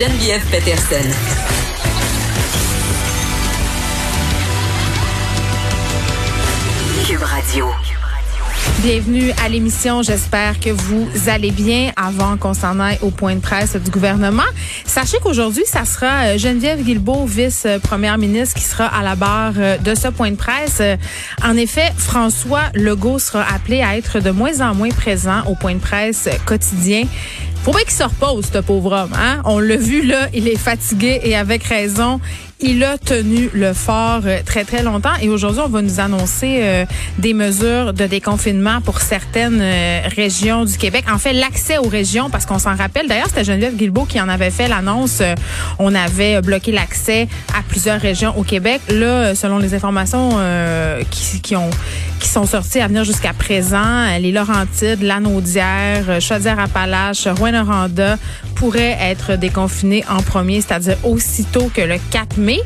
Geneviève Peterson. Cube Radio. Bienvenue à l'émission. J'espère que vous allez bien avant qu'on s'en aille au point de presse du gouvernement. Sachez qu'aujourd'hui, ça sera euh, Geneviève Guilbeault, vice-première ministre, qui sera à la barre euh, de ce point de presse. Euh, en effet, François Legault sera appelé à être de moins en moins présent au point de presse quotidien. Faut bien qu'il se repose, ce pauvre homme. Hein? On l'a vu là, il est fatigué et avec raison. Il a tenu le fort euh, très, très longtemps et aujourd'hui, on va nous annoncer euh, des mesures de déconfinement pour certaines euh, régions du Québec. En fait, l'accès aux régions, parce qu'on s'en rappelle. D'ailleurs, c'était Geneviève Guilbeault qui en avait fait l'annonce. on avait bloqué l'accès à plusieurs régions au Québec. Là, selon les informations qui, qui, ont qui sont sorties à venir jusqu'à présent, les Laurentides, Lanaudière, Chaudière-Appalaches, Rouyn-Noranda pourraient être déconfinés en premier, c'est-à-dire aussitôt que le 4 mai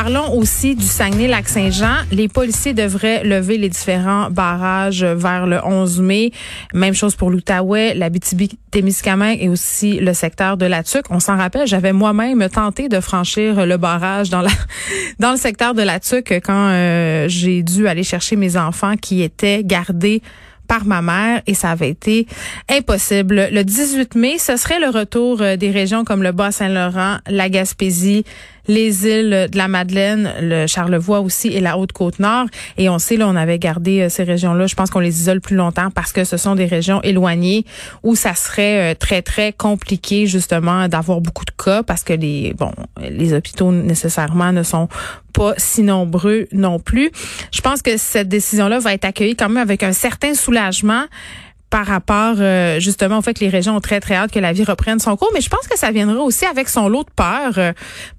Parlons aussi du Saguenay-Lac-Saint-Jean. Les policiers devraient lever les différents barrages vers le 11 mai. Même chose pour l'Outaouais, la témiscamingue et aussi le secteur de la Tuque. On s'en rappelle, j'avais moi-même tenté de franchir le barrage dans la dans le secteur de la Tuque quand euh, j'ai dû aller chercher mes enfants qui étaient gardés par ma mère et ça avait été impossible. Le 18 mai, ce serait le retour euh, des régions comme le Bas-Saint-Laurent, la Gaspésie, les îles de la Madeleine, le Charlevoix aussi et la Haute-Côte-Nord. Et on sait, là, on avait gardé euh, ces régions-là. Je pense qu'on les isole plus longtemps parce que ce sont des régions éloignées où ça serait euh, très, très compliqué, justement, d'avoir beaucoup de cas parce que les, bon, les hôpitaux nécessairement ne sont pas si nombreux non plus. Je pense que cette décision-là va être accueillie quand même avec un certain soulagement par rapport euh, justement au fait que les régions ont très très hâte que la vie reprenne son cours, mais je pense que ça viendra aussi avec son lot de peur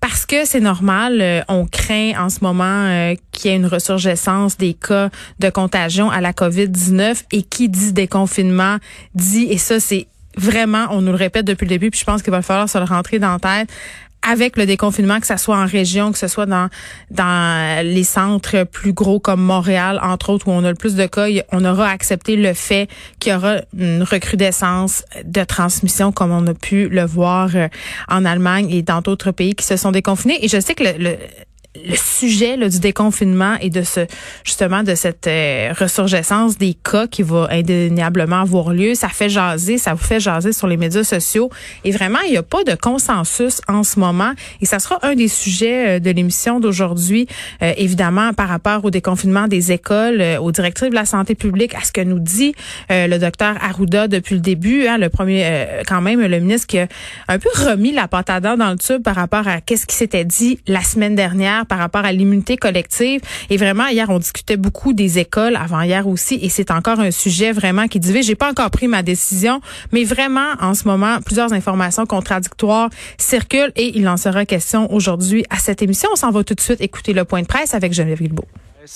parce que c'est normal, euh, on craint en ce moment qu'il y ait une ressurgescence des cas de contagion à la COVID-19 et qui dit déconfinement dit et ça c'est vraiment, on nous le répète depuis le début, puis je pense qu'il va falloir se le rentrer dans la tête avec le déconfinement, que ce soit en région, que ce soit dans dans les centres plus gros comme Montréal, entre autres, où on a le plus de cas, on aura accepté le fait qu'il y aura une recrudescence de transmission, comme on a pu le voir euh, en Allemagne et dans d'autres pays qui se sont déconfinés. Et je sais que le le sujet là, du déconfinement et de ce justement de cette euh, ressurgescence des cas qui va indéniablement avoir lieu, ça fait jaser, ça vous fait jaser sur les médias sociaux. Et vraiment il n'y a pas de consensus en ce moment. Et ça sera un des sujets euh, de l'émission d'aujourd'hui euh, évidemment par rapport au déconfinement des écoles, aux directives de la santé publique, à ce que nous dit le docteur Arruda depuis le début, hein, le premier quand même le ministre qui a un peu remis la patate dans le tube par rapport à qu'est-ce qui s'était dit la semaine dernière par rapport à l'immunité collective. Et vraiment, hier, on discutait beaucoup des écoles, avant hier aussi, et c'est encore un sujet vraiment qui divise. J'ai pas encore pris ma décision, mais vraiment, en ce moment, plusieurs informations contradictoires circulent et il en sera question aujourd'hui à cette émission. On s'en va tout de suite écouter le point de presse avec Geneviève Guilbeault.